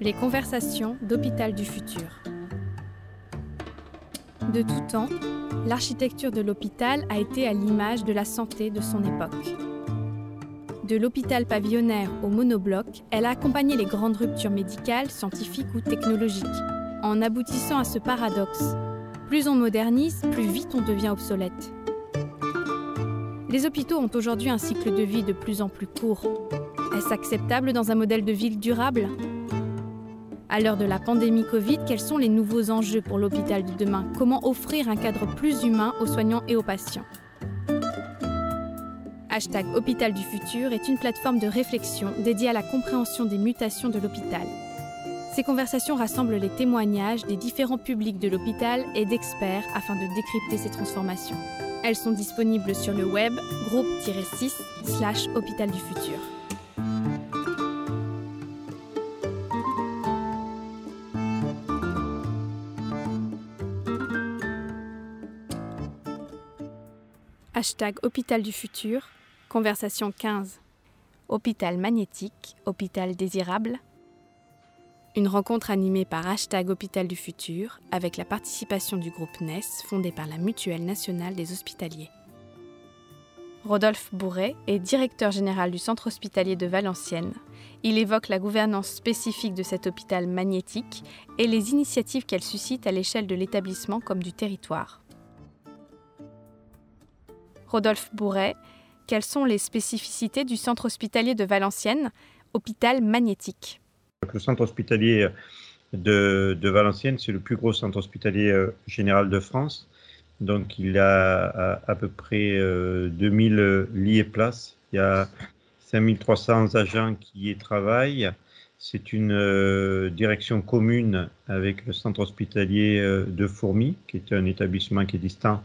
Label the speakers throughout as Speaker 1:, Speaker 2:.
Speaker 1: Les conversations d'Hôpital du Futur. De tout temps, l'architecture de l'hôpital a été à l'image de la santé de son époque. De l'hôpital pavillonnaire au monobloc, elle a accompagné les grandes ruptures médicales, scientifiques ou technologiques, en aboutissant à ce paradoxe. Plus on modernise, plus vite on devient obsolète. Les hôpitaux ont aujourd'hui un cycle de vie de plus en plus court. Est-ce acceptable dans un modèle de ville durable? À l'heure de la pandémie Covid, quels sont les nouveaux enjeux pour l'hôpital de demain? Comment offrir un cadre plus humain aux soignants et aux patients? Hashtag Hôpital du Futur est une plateforme de réflexion dédiée à la compréhension des mutations de l'hôpital. Ces conversations rassemblent les témoignages des différents publics de l'hôpital et d'experts afin de décrypter ces transformations. Elles sont disponibles sur le web groupe-6 slash hôpital du futur. Hashtag Hôpital du futur, conversation 15. Hôpital magnétique, hôpital désirable, une rencontre animée par Hashtag Hôpital du Futur avec la participation du groupe NES fondé par la Mutuelle nationale des hospitaliers. Rodolphe Bourret est directeur général du centre hospitalier de Valenciennes. Il évoque la gouvernance spécifique de cet hôpital magnétique et les initiatives qu'elle suscite à l'échelle de l'établissement comme du territoire. Rodolphe Bourret, quelles sont les spécificités du centre hospitalier de Valenciennes, hôpital magnétique?
Speaker 2: Le centre hospitalier de, Valenciennes, c'est le plus gros centre hospitalier euh, général de France. Donc, il a à, peu près 2000 euh, lits et places. Il y a 5300 agents qui y travaillent. C'est une euh, direction commune avec le centre hospitalier de Fourmi, qui est un établissement qui est distant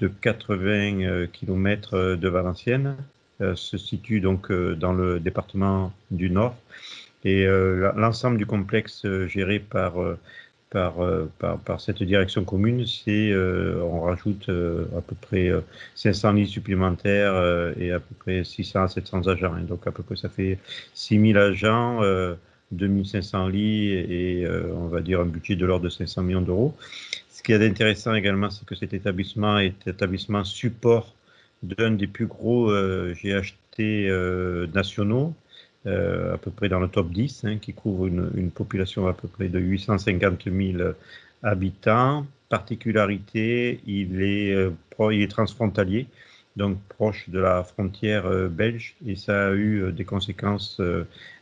Speaker 2: de 80 km de Valenciennes. se situe donc dans le département du Nord. Et euh, l'ensemble du complexe euh, géré par, euh, par, par, cette direction commune, c'est on rajoute à peu près 500 lits supplémentaires et à peu près 600 à 700 agents. Donc à peu près ça fait 6000 agents, 2500 lits et on va dire un budget de l'ordre de 500 millions d'euros. Ce qui est intéressant également, c'est que cet établissement est établissement support d'un des plus gros GHT nationaux, euh, à peu près dans le top 10, hein, qui couvre une, population à peu près de 850 000 habitants. Particularité, il est, euh, il est transfrontalier, donc proche de la frontière euh, belge, et ça a eu des conséquences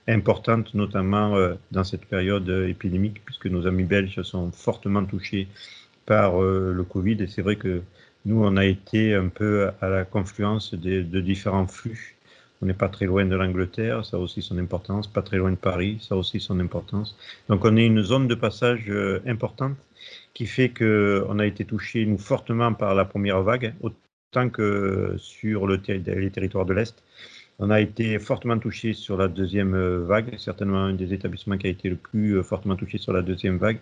Speaker 2: importantes, notamment dans cette période épidémique, puisque nos amis belges sont fortement touchés par le Covid, et c'est vrai que nous, on a été un peu à la confluence de, différents flux on n'est pas très loin de l'Angleterre, ça a aussi son importance, pas très loin de Paris, ça a aussi son importance. Donc on est une zone de passage euh, importante qui fait qu'on a été touché, nous, fortement par la première vague, autant que sur le les territoires de l'Est. On a été fortement touché sur la deuxième euh, vague, certainement un des établissements qui a été le plus euh, fortement touché sur la deuxième vague.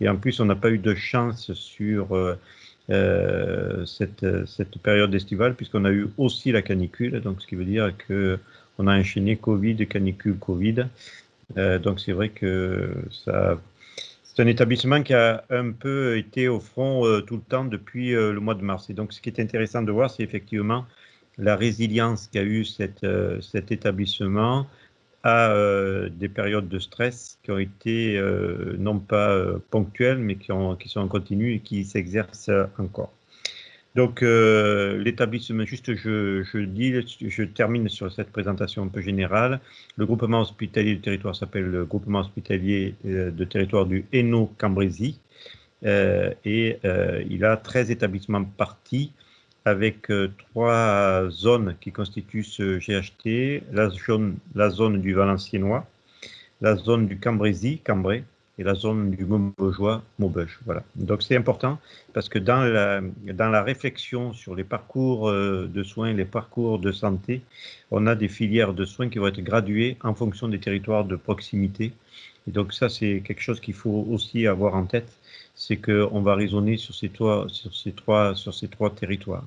Speaker 2: Et en plus, on n'a pas eu de chance sur euh, cette, période estivale, puisqu'on a eu aussi la canicule, donc ce qui veut dire que on a enchaîné Covid, canicule, Covid. Donc c'est vrai que ça, c'est un établissement qui a un peu été au front euh, tout le temps depuis le mois de mars. Et donc ce qui est intéressant de voir, c'est effectivement la résilience qu'a eu cette, cet établissement à euh, des périodes de stress qui ont été euh, non pas euh, ponctuelles, mais qui, qui sont en continu et qui s'exercent encore. Donc l'établissement, juste je, dis, je termine sur cette présentation un peu générale. Le groupement hospitalier du territoire s'appelle le groupement hospitalier de territoire du Hainaut-Cambrésis et il a 13 établissements partis avec euh, trois zones qui constituent ce GHT, la zone, la zone du Valenciennois, la zone du Cambrésis, Cambrai, et la zone du Maubeugeois, Maubeuge. Voilà. Donc c'est important parce que dans la, dans la réflexion sur les parcours euh, de soins, les parcours de santé, on a des filières de soins qui vont être graduées en fonction des territoires de proximité. Et donc ça, c'est quelque chose qu'il faut aussi avoir en tête c'est qu'on va raisonner sur ces, trois, sur ces, trois, sur ces trois territoires.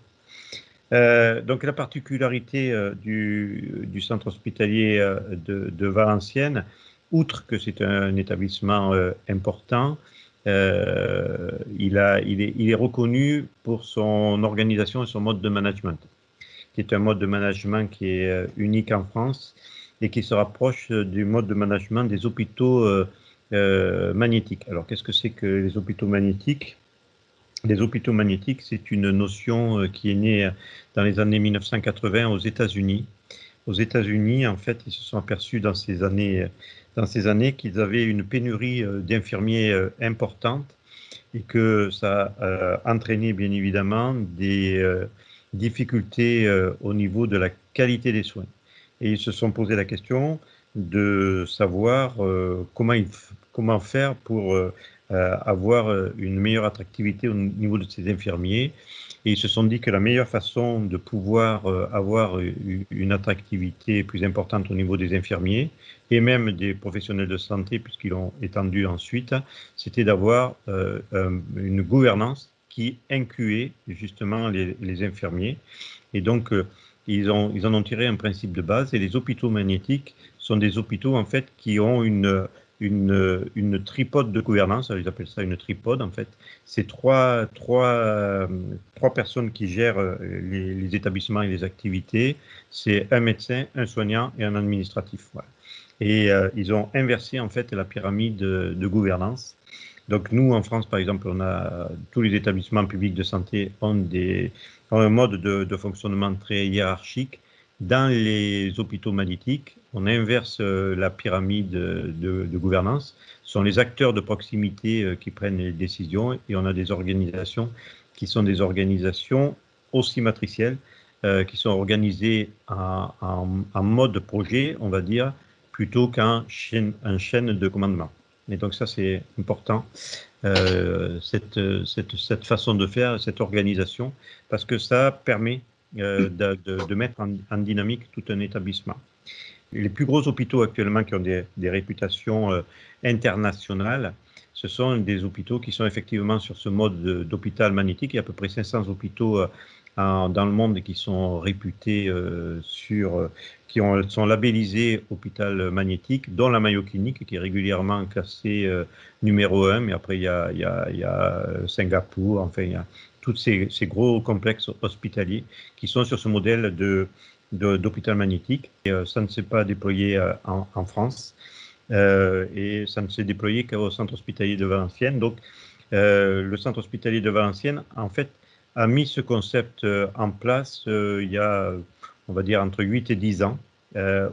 Speaker 2: Euh, donc la particularité euh, du, du, centre hospitalier de, de, Valenciennes, outre que c'est un établissement important, il, a, il, est, reconnu pour son organisation et son mode de management, qui est un mode de management qui est unique en France et qui se rapproche du mode de management des hôpitaux magnétiques. Alors, qu'est-ce que c'est que les hôpitaux magnétiques? Les hôpitaux magnétiques, c'est une notion euh, qui est née dans les années 1980 aux États-Unis. Aux États-Unis, en fait, ils se sont aperçus dans ces années, années qu'ils avaient une pénurie euh, d'infirmiers euh, importante et que ça a entraîné bien évidemment des difficultés au niveau de la qualité des soins. Et ils se sont posé la question de savoir comment, faire pour euh, avoir euh, une meilleure attractivité au niveau de ces infirmiers. Et ils se sont dit que la meilleure façon de pouvoir euh, avoir une attractivité plus importante au niveau des infirmiers et même des professionnels de santé, puisqu'ils l'ont étendu ensuite, c'était d'avoir une gouvernance qui incluait justement les, infirmiers. Et donc, ils, ils en ont tiré un principe de base. Et les hôpitaux magnétiques sont des hôpitaux en fait qui ont une une, une tripode de gouvernance, ils appellent ça une tripode en fait. C'est trois, trois, trois personnes qui gèrent euh, les, établissements et les activités. C'est un médecin, un soignant et un administratif. Et euh, ils ont inversé en fait la pyramide de, gouvernance. Donc nous, en France, par exemple, on a tous les établissements publics de santé ont, des, ont un mode de, de fonctionnement très hiérarchique dans les hôpitaux magnétiques, on inverse euh, la pyramide de, gouvernance. Ce sont les acteurs de proximité euh, qui prennent les décisions et on a des organisations qui sont des organisations aussi matricielles, euh, qui sont organisées en, mode projet, on va dire, plutôt qu'un chaîne, de commandement. Et donc ça, c'est important, cette, façon de faire, cette organisation, parce que ça permet euh, de, mettre en, dynamique tout un établissement. Les plus gros hôpitaux actuellement qui ont des, réputations euh, internationales, ce sont des hôpitaux qui sont effectivement sur ce mode d'hôpital magnétique. Il y a à peu près 500 hôpitaux euh, dans le monde qui sont réputés sur, qui ont, sont labellisés hôpital magnétique, dont la Mayo Clinique qui est régulièrement classée numéro 1, mais après il y il y a Singapour, enfin il y a tous ces, gros complexes hospitaliers qui sont sur ce modèle d'hôpital magnétique. Euh, ça ne s'est pas déployé euh, en, France euh, et ça ne s'est déployé qu'au centre hospitalier de Valenciennes. Donc, le centre hospitalier de Valenciennes, en fait, a mis ce concept en place il y a, on va dire, entre 8 et 10 ans,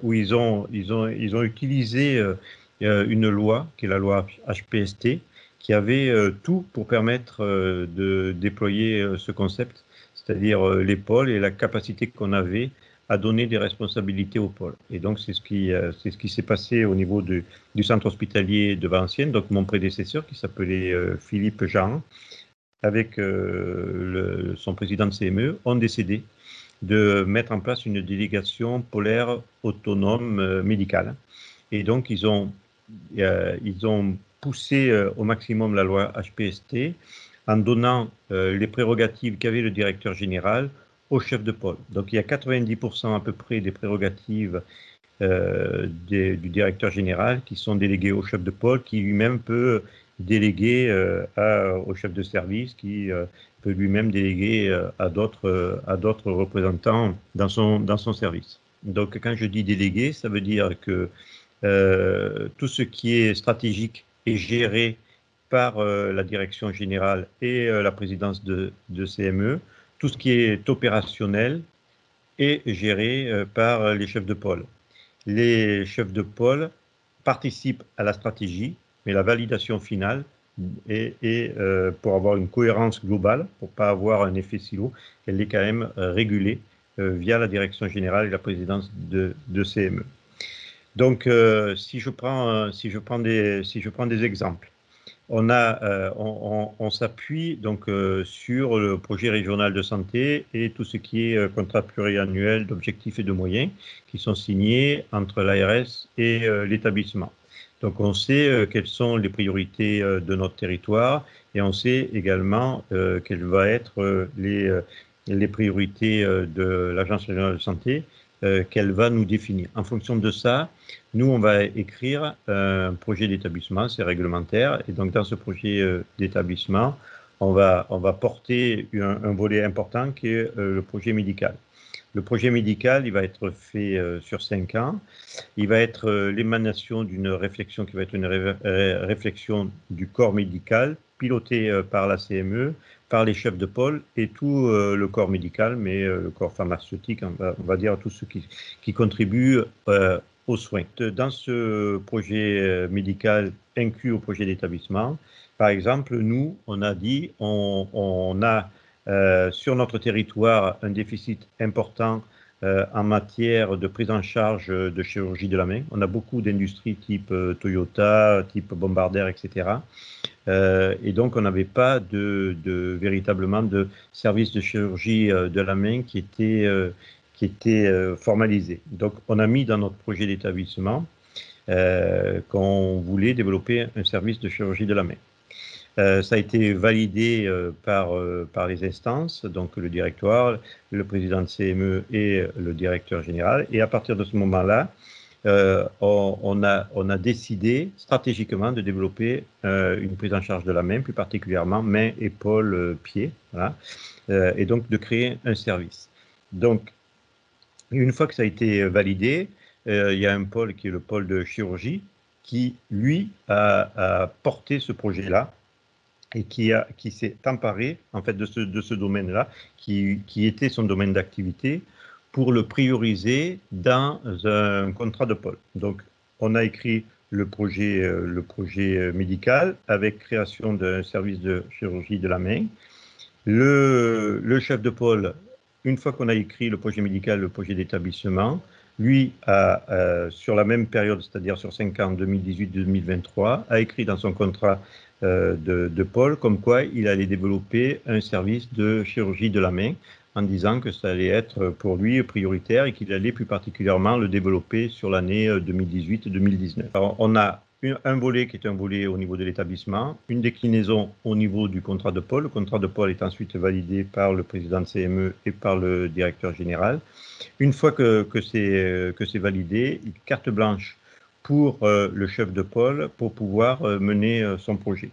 Speaker 2: où ils ont, ils ont, ils ont utilisé une loi, qui est la loi HPST, qui avait euh, tout pour permettre euh, de déployer euh, ce concept, c'est-à-dire les pôles et la capacité qu'on avait à donner des responsabilités aux pôles. Et donc, c'est ce qui, c'est ce qui s'est passé au niveau du centre hospitalier de Valenciennes. Donc, mon prédécesseur, qui s'appelait Philippe Jean, avec son président de CME, ont décidé de mettre en place une délégation polaire autonome médicale. Et donc, ils ont, ils ont pousser euh, au maximum la loi HPST en donnant euh, les prérogatives qu'avait le directeur général au chef de pôle. Donc il y a 90% à peu près des prérogatives euh, du directeur général qui sont déléguées au chef de pôle, qui lui-même peut déléguer au chef de service, qui peut lui-même déléguer à d'autres représentants dans son dans son service. Donc quand je dis délégué, ça veut dire que tout ce qui est stratégique est géré par euh, la direction générale et euh, la présidence de, CME. Tout ce qui est opérationnel est géré euh, par les chefs de pôle. Les chefs de pôle participent à la stratégie, mais la validation finale est, pour avoir une cohérence globale, pour pas avoir un effet silo, elle est quand même régulée via la direction générale et la présidence de, de CME. Donc, euh, si, je prends, euh, si, je prends des, si je prends des exemples, on, euh, s'appuie sur le projet régional de santé et tout ce qui est contrat pluriannuel d'objectifs et de moyens qui sont signés entre l'ARS et l'établissement. Donc, on sait quelles sont les priorités de notre territoire et on sait également quelles vont être les, les priorités de l'Agence régionale de santé qu'elle va nous définir. En fonction de ça, nous, on va écrire un projet d'établissement, c'est réglementaire, et donc dans ce projet d'établissement, on va, on va porter un, volet important qui est le projet médical. Le projet médical, il va être fait sur cinq ans. Il va être l'émanation d'une réflexion qui va être une réflexion du corps médical, pilotée par la CME, par les chefs de pôle et tout euh, le corps médical, mais euh, le corps pharmaceutique, on va, dire tous ceux qui, qui contribuent euh, aux soins. Dans ce projet médical inclus au projet d'établissement, par exemple, nous, on a dit, on, on a sur notre territoire un déficit important en matière de prise en charge de chirurgie de la main. On a beaucoup d'industries type Toyota, type Bombardier, etc. Euh, et donc, on n'avait pas de, véritablement de service de chirurgie de la main qui était, qui était formalisé. Donc, on a mis dans notre projet d'établissement qu'on voulait développer un service de chirurgie de la main. Euh, ça a été validé euh, par, euh, par les instances, donc le directoire, le président de CME et le directeur général. Et à partir de ce moment-là, on, a, on a décidé stratégiquement de développer une prise en charge de la main, plus particulièrement main, épaule, pied, voilà, et donc de créer un service. Donc, une fois que ça a été validé, il y a un pôle qui est le pôle de chirurgie qui, lui, a, a porté ce projet-là et qui, qui s'est emparé en fait de ce, de ce domaine-là, qui, qui, était son domaine d'activité, pour le prioriser dans un contrat de pôle. Donc, on a écrit le projet, euh, euh, médical avec création d'un service de chirurgie de la main. Le, chef de pôle, une fois qu'on a écrit le projet médical, le projet d'établissement, lui, euh, sur la même période, c'est-à-dire sur 5 ans, 2018-2023, a écrit dans son contrat de, Paul, comme quoi il allait développer un service de chirurgie de la main, en disant que ça allait être pour lui prioritaire et qu'il allait plus particulièrement le développer sur l'année 2018-2019. Euh, on a un volet qui est un volet au niveau de l'établissement, une déclinaison au niveau du contrat de Paul. Le contrat de Paul est ensuite validé par le président de CME et par le directeur général. Une fois que, que c'est validé, carte blanche pour euh, le chef de pôle pour pouvoir euh, mener euh, son projet.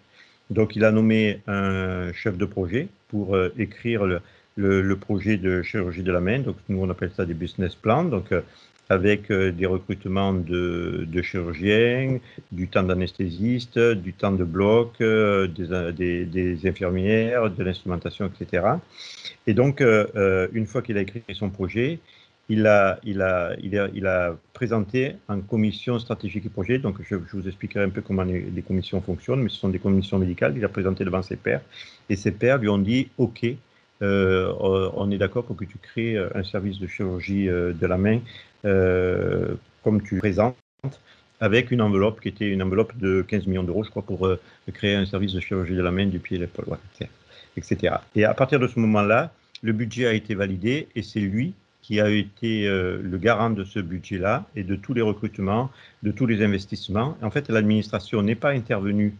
Speaker 2: Donc, il a nommé un chef de projet pour écrire le, le, projet de chirurgie de la main. Donc, nous, on appelle ça des business plans. Donc, avec des recrutements de, chirurgiens, du temps d'anesthésiste, du temps de bloc, des, des, infirmières, de l'instrumentation, etc. Et donc, une fois qu'il a écrit son projet, il a, il, a, il, a, il a, présenté en commission stratégique et projet, donc je, vous expliquerai un peu comment les, commissions fonctionnent, mais ce sont des commissions médicales, il a présenté devant ses pairs, et ses pairs lui ont dit, OK, euh, on est d'accord pour que tu crées un service de chirurgie euh, de la main euh, comme tu présentes, avec une enveloppe qui était une enveloppe de 15 millions d'euros, je crois, pour créer un service de chirurgie de la main, du pied et l'épaule, etc. Et à partir de ce moment-là, le budget a été validé et c'est lui qui a été euh, le garant de ce budget-là et de tous les recrutements, de tous les investissements. En fait, l'administration n'est pas intervenue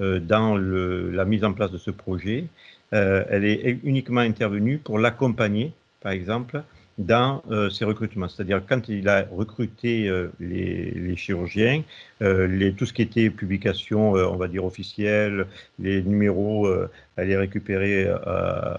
Speaker 2: euh, dans la mise en place de ce projet. Euh, elle est uniquement intervenue pour l'accompagner, par exemple, dans ces recrutements. C'est-à-dire quand il a recruté les, les, chirurgiens, les, tout ce qui était publication, on va dire officielle, les numéros, elle est récupérée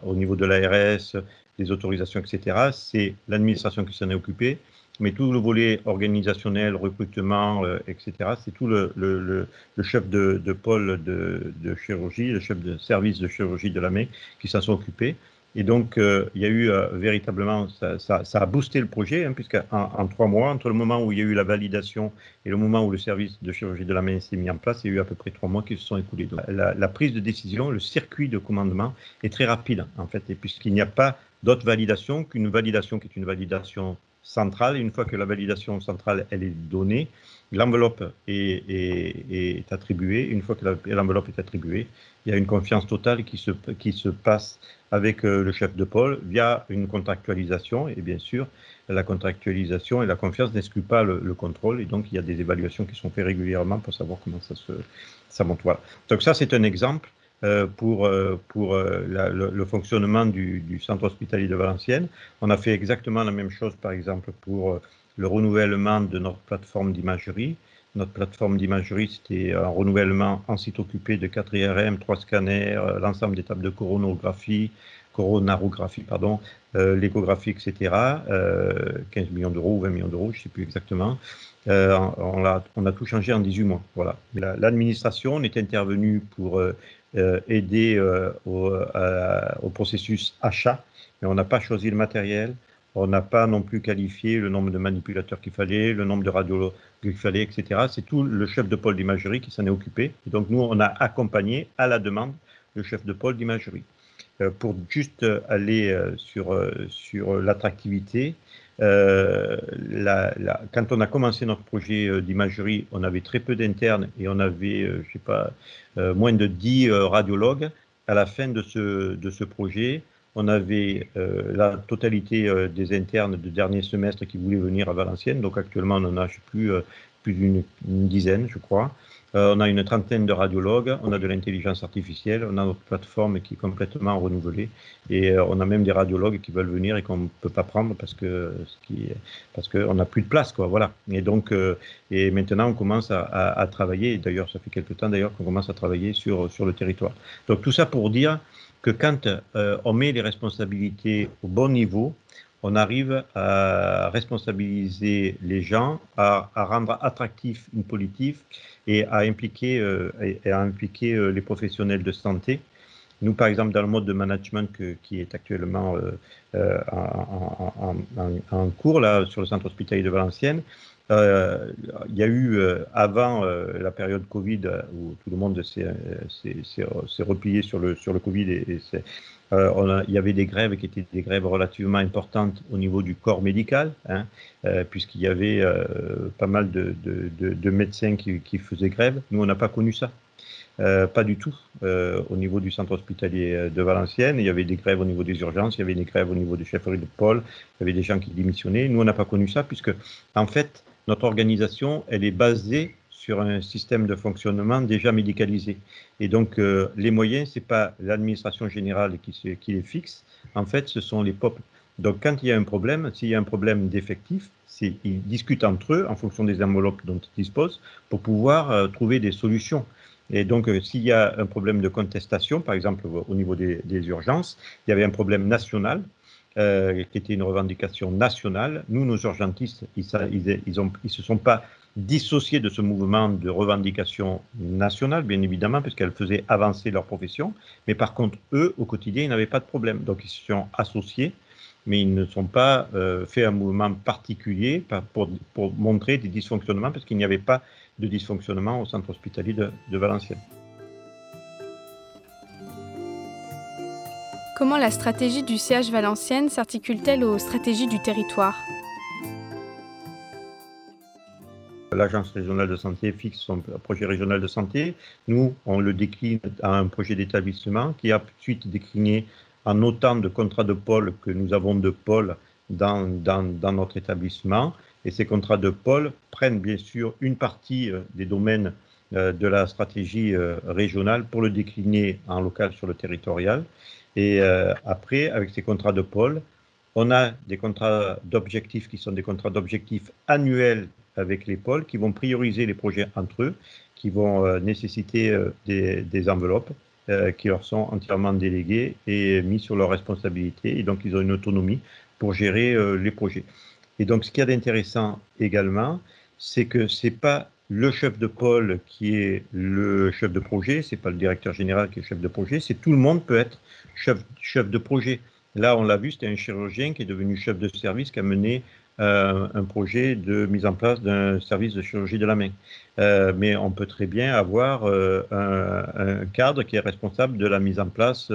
Speaker 2: au niveau de l'ARS, des autorisations, etc. C'est l'administration qui s'en est occupée, mais tout le volet organisationnel, recrutement, euh, etc., c'est tout le, chef de, pôle de, chirurgie, le chef de service de chirurgie de la main qui s'en sont occupés. Et donc, euh, il y a eu euh, véritablement, ça, a boosté le projet, hein, puisqu'en en trois mois, entre le moment où il y a eu la validation et le moment où le service de chirurgie de la main s'est mis en place, il y a eu à peu près trois mois qui se sont écoulés. La, la, prise de décision, le circuit de commandement est très rapide, en fait, puisqu'il n'y a pas d'autres validations qu'une validation qui est une validation centrale. Une fois que la validation centrale elle est donnée, l'enveloppe est, est, est, attribuée. Une fois que l'enveloppe est attribuée, il y a une confiance totale qui se, qui se passe avec euh, le chef de pôle via une contractualisation. Et bien sûr, la contractualisation et la confiance n'excluent pas le, le, contrôle. Et donc, il y a des évaluations qui sont faites régulièrement pour savoir comment ça se ça monte. Voilà. Donc ça, c'est un exemple pour, pour le, fonctionnement du, centre hospitalier de Valenciennes. On a fait exactement la même chose, par exemple, pour le renouvellement de notre plateforme d'imagerie. Notre plateforme d'imagerie, c'était un renouvellement en site occupé de 4 IRM, 3 scanners, l'ensemble des tables de coronographie, coronarographie, pardon, euh, l'échographie, etc. 15 euh, millions d'euros ou 20 millions d'euros, je ne sais plus exactement. Euh, on, a, tout changé en 18 mois. L'administration est intervenue pour aider au, au, processus achat, mais on n'a pas choisi le matériel. On n'a pas non plus qualifié le nombre de manipulateurs qu'il fallait, le nombre de radiologues qu'il fallait, etc. C'est tout le chef de pôle d'imagerie qui s'en est occupé. Et donc nous, on a accompagné à la demande le chef de pôle d'imagerie. Euh, pour juste euh, aller euh, sur, sur l'attractivité, la, quand on a commencé notre projet d'imagerie, on avait très peu d'internes et on avait, je sais pas, moins de 10 radiologues. À la fin de ce, de ce projet, on avait la totalité des internes de dernier semestre qui voulaient venir à Valenciennes. Donc actuellement, on en a, plus, plus d'une dizaine, je crois. Euh, on a une trentaine de radiologues, on a de l'intelligence artificielle, on a notre plateforme qui est complètement renouvelée et euh, on a même des radiologues qui veulent venir et qu'on ne peut pas prendre parce que parce qu'on n'a plus de place. Voilà. Euh, et maintenant on commence à, travailler. D'ailleurs ça fait quelques temps d'ailleurs qu'on commence à travailler sur le territoire. Donc tout ça pour dire que quand on met les responsabilités au bon niveau, on arrive à responsabiliser les gens, à, rendre attractif une politique et à impliquer, euh, euh, les professionnels de santé. Nous, par exemple, dans le mode de management qui est actuellement euh, en, cours là, sur le centre hospitalier de Valenciennes, il y a eu, avant la période Covid, où tout le monde s'est replié sur le, sur le Covid et, et euh, il y avait des grèves qui étaient des grèves relativement importantes au niveau du corps médical, hein, euh, puisqu'il y avait euh, pas mal de, médecins qui, faisaient grève. Nous, on n'a pas connu ça. pas du tout. au niveau du centre hospitalier de Valenciennes, il y avait des grèves au niveau des urgences, il y avait des grèves au niveau des chefferies de pôle, il y avait des gens qui démissionnaient. Nous, on n'a pas connu ça, puisque, en fait, notre organisation, elle est basée sur un système de fonctionnement déjà médicalisé. Et donc, euh, les moyens, ce n'est pas l'administration générale qui, les fixe, en fait, ce sont les peuples. Donc, quand il y a un problème, s'il y a un problème d'effectif, ils discutent entre eux en fonction des enveloppes dont ils disposent pour pouvoir euh, trouver des solutions. Et donc, euh, s'il y a un problème de contestation, par exemple au niveau des, urgences, il y avait un problème national qui était une revendication nationale. Nous, nos urgentistes, ils ne se sont pas dissociés de ce mouvement de revendication nationale, bien évidemment, puisqu'elles faisaient avancer leur profession. Mais par contre, eux, au quotidien, ils n'avaient pas de problème. Donc, ils se sont associés, mais ils ne sont pas euh, fait un mouvement particulier pour, pour, montrer des dysfonctionnements, parce qu'il n'y avait pas de dysfonctionnement au centre hospitalier de, de Valenciennes.
Speaker 1: Comment la stratégie du CH Valenciennes s'articule-t-elle aux stratégies du territoire?
Speaker 2: l'Agence régionale de santé fixe son projet régional de santé. Nous, on le décline à un projet d'établissement qui est ensuite décliné en autant de contrats de pôle que nous avons de pôle dans, dans, notre établissement. Et ces contrats de pôle prennent bien sûr une partie euh, des domaines euh, de la stratégie euh, régionale pour le décliner en local sur le territorial. Et après, avec ces contrats de pôle, on a des contrats d'objectifs qui sont des contrats d'objectifs annuels avec les pôles qui vont prioriser les projets entre eux, qui vont euh, nécessiter euh, des, enveloppes euh, qui leur sont entièrement déléguées et mis sur leur responsabilité. Et donc, ils ont une autonomie pour gérer les projets. Et donc, ce qu'il y a d'intéressant également, c'est que ce n'est pas le chef de pôle qui est le chef de projet, c'est pas le directeur général qui est chef de projet, c'est tout le monde peut être chef de projet. Là, on l'a vu, c'était un chirurgien qui est devenu chef de service, qui a mené euh, un projet de mise en place d'un service de chirurgie de la main. Euh, mais on peut très bien avoir euh, un, cadre qui est responsable de la mise en place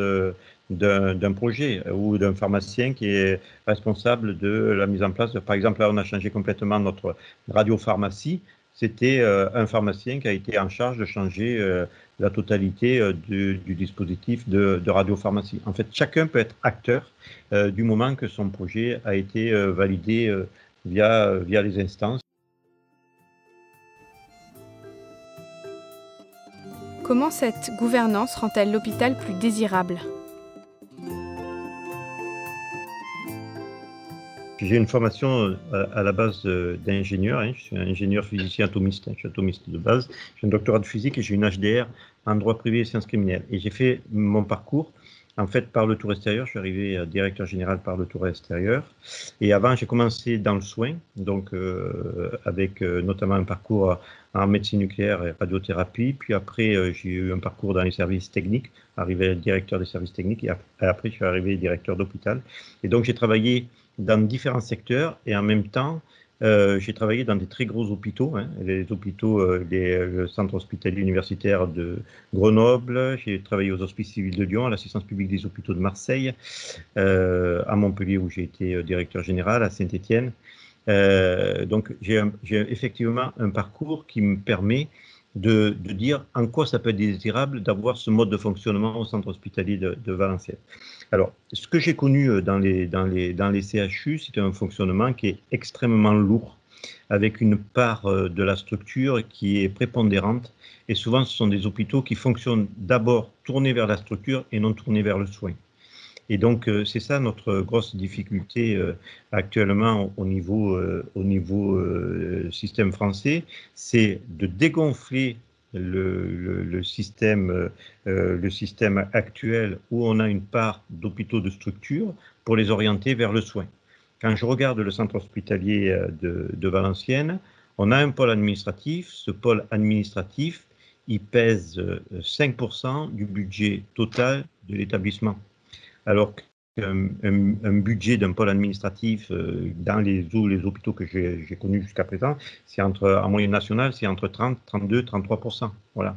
Speaker 2: d'un projet ou d'un pharmacien qui est responsable de la mise en place. par exemple, là, on a changé complètement notre radiopharmacie. C'était un pharmacien qui a été en charge de changer la totalité euh, du, dispositif de, radiopharmacie. En fait, chacun peut être acteur euh, du moment que son projet a été euh, validé via les instances.
Speaker 1: Comment cette gouvernance rend-elle l'hôpital plus désirable?
Speaker 2: J'ai une formation euh, à la base d'ingénieur. Hein. Je suis ingénieur physicien atomiste. Hein. Je suis atomiste de base. J'ai un doctorat de physique et j'ai une HDR en droit privé et sciences criminelles. Et j'ai fait mon parcours en fait par le tour extérieur. Je suis arrivé euh, directeur général par le tour extérieur. Et avant, j'ai commencé dans le soin, donc euh, avec notamment un parcours en médecine nucléaire et radiothérapie. Puis après, j'ai eu un parcours dans les services techniques, arrivé directeur des services techniques. Et après, je suis arrivé directeur d'hôpital. Et donc, j'ai travaillé dans différents secteurs et en même temps, euh, j'ai travaillé dans des très gros hôpitaux, hein, les hôpitaux, euh, le centre hospitalier universitaire de Grenoble, j'ai travaillé aux hospices civils de Lyon, à l'assistance publique des hôpitaux de Marseille, euh, à Montpellier où j'ai été directeur général, à Saint-Étienne. donc j'ai effectivement un parcours qui me permet de, dire en quoi ça peut être désirable d'avoir ce mode de fonctionnement au centre hospitalier de, Valenciennes. Alors, ce que j'ai connu euh, dans les, dans les, CHU, c'est un fonctionnement qui est extrêmement lourd, avec une part euh, de la structure qui est prépondérante. Et souvent, ce sont des hôpitaux qui fonctionnent d'abord tournés vers la structure et non tournés vers le soin. Et donc, euh, c'est ça notre grosse difficulté euh, actuellement au niveau, euh, système français, c'est de dégonfler le, système, le système actuel où on a une part d'hôpitaux de structure pour les orienter vers le soin. Quand je regarde le centre hospitalier de, de Valenciennes, on a un pôle administratif. Ce pôle administratif, il pèse 5% du budget total de l'établissement alors qu'un un, budget d'un pôle administratif euh, dans les, les hôpitaux que j'ai connus jusqu'à présent, c'est entre, en moyenne nationale, c'est entre 30, 32, 33 Voilà.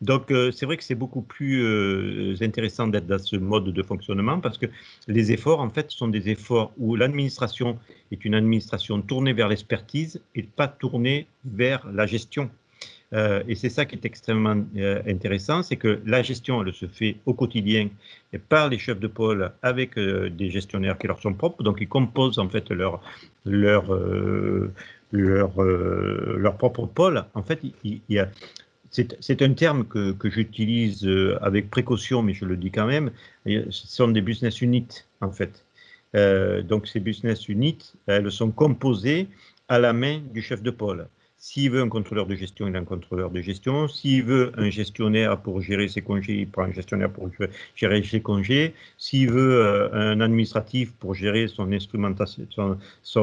Speaker 2: Donc, euh, c'est vrai que c'est beaucoup plus euh, intéressant d'être dans ce mode de fonctionnement parce que les efforts, en fait, sont des efforts où l'administration est une administration tournée vers l'expertise et pas tournée vers la gestion. Euh, et c'est ça qui est extrêmement euh, intéressant, c'est que la gestion, elle se fait au quotidien par les chefs de pôle avec euh, des gestionnaires qui leur sont propres, donc ils composent en fait leur, leur, leur, leur propre pôle. En fait, c'est un terme que, que j'utilise avec précaution, mais je le dis quand même. Ce sont des business units, en fait. donc, ces business units, elles sont composées à la main du chef de pôle. S'il veut un contrôleur de gestion, il a un contrôleur de gestion. S'il veut un gestionnaire pour gérer ses congés, il prend un gestionnaire pour gérer ses congés. S'il veut euh, un administratif pour gérer son instrumentation,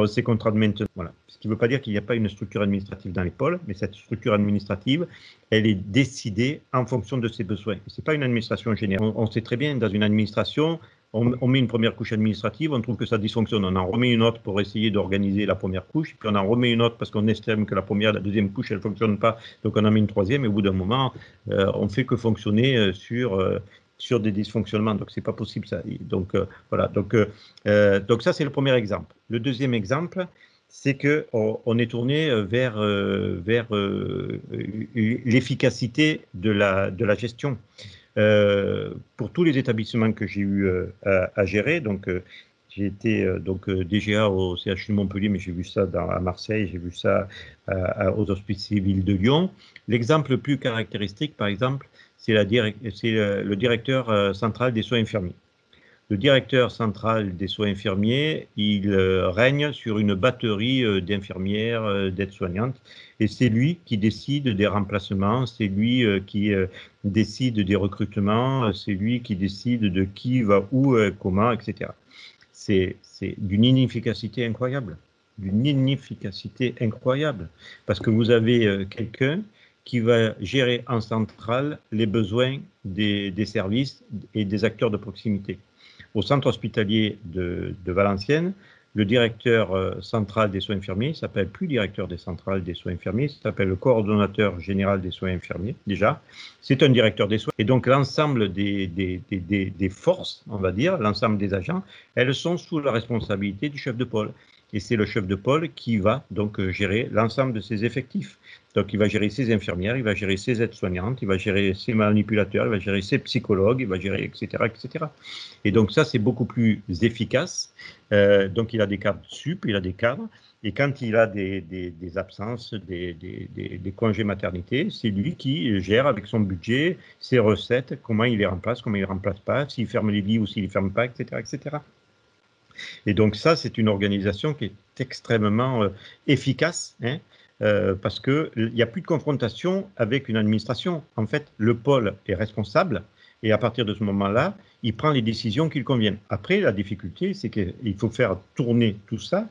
Speaker 2: ses contrats de maintenance. Ce qui ne veut pas dire qu'il n'y a pas une structure administrative dans les pôles, mais cette structure administrative, elle est décidée en fonction de ses besoins. Ce n'est pas une administration générale. on sait très bien, dans une administration, on, met une première couche administrative, on trouve que ça dysfonctionne, on en remet une autre pour essayer d'organiser la première couche, puis on en remet une autre parce qu'on estime que la première, la deuxième couche, elle ne fonctionne pas, donc on en met une troisième, et au bout d'un moment, euh, on fait que fonctionner euh, sur, euh, sur des dysfonctionnements, donc c'est pas possible ça. Donc voilà, donc, ça c'est le premier exemple. Le deuxième exemple, c'est que on, est tourné vers, vers l'efficacité de la, de la gestion. Euh, pour tous les établissements que j'ai eu euh, à, gérer, donc euh, j'ai été donc DGA au CHU de Montpellier, mais j'ai vu ça à Marseille, j'ai vu ça aux hospices civils de Lyon. L'exemple le plus caractéristique, par exemple, c'est le directeur central des soins infirmiers le directeur central des soins infirmiers, il euh, règne sur une batterie euh, d'infirmières, euh, d'aides-soignantes, et c'est lui qui décide des remplacements, c'est lui qui décide des recrutements, c'est lui qui décide de qui va où, comment, etc. C'est d'une inefficacité incroyable, d'une inefficacité incroyable, parce que vous avez quelqu'un qui va gérer en centrale les besoins des, des services et des acteurs de proximité au centre hospitalier de, Valenciennes, le directeur euh, central des soins infirmiers, s'appelle plus directeur des centrales des soins infirmiers, s'appelle le coordonnateur général des soins infirmiers, déjà. C'est un directeur des soins. Et donc, l'ensemble des, des, forces, on va dire, l'ensemble des agents, elles sont sous la responsabilité du chef de pôle. Et c'est le chef de pôle qui va donc euh, gérer l'ensemble de ses effectifs. Donc, il va gérer ses infirmières, il va gérer ses aides-soignantes, il va gérer ses manipulateurs, il va gérer ses psychologues, il va gérer, etc., etc. Et donc, ça, c'est beaucoup plus efficace. Euh, donc, il a des cadres sup, il a des cadres. Et quand il a des, absences, des, congés maternité, c'est lui qui gère avec son budget, ses recettes, comment il les remplace, comment il ne les remplace pas, s'il ferme les lits ou s'il ne les ferme pas, etc. etc. Et donc ça, c'est une organisation qui est extrêmement euh, efficace, hein, euh, parce qu'il n'y a plus de confrontation avec une administration. En fait, le pôle est responsable, et à partir de ce moment-là, il prend les décisions qui lui conviennent. Après, la difficulté, c'est qu'il faut faire tourner tout ça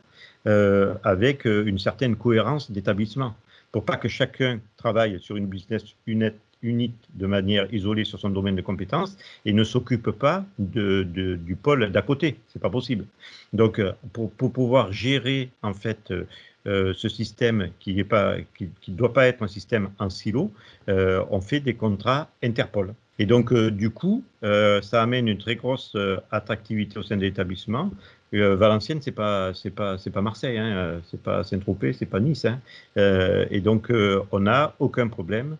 Speaker 2: euh, avec une certaine cohérence d'établissement, pour pas que chacun travaille sur une business unit unique de manière isolée sur son domaine de compétences et ne s'occupe pas du pôle d'à côté. C'est pas possible. Donc, euh, pour, pouvoir gérer en fait euh, euh, ce système qui ne qui, qui doit pas être un système en silo, on fait des contrats Interpol. Et donc, du coup, ça amène une très grosse attractivité au sein de l'établissement. Valenciennes, c'est pas, pas, pas Marseille, hein, c'est pas Saint-Tropez, c'est pas Nice. Hein. et donc, on n'a aucun problème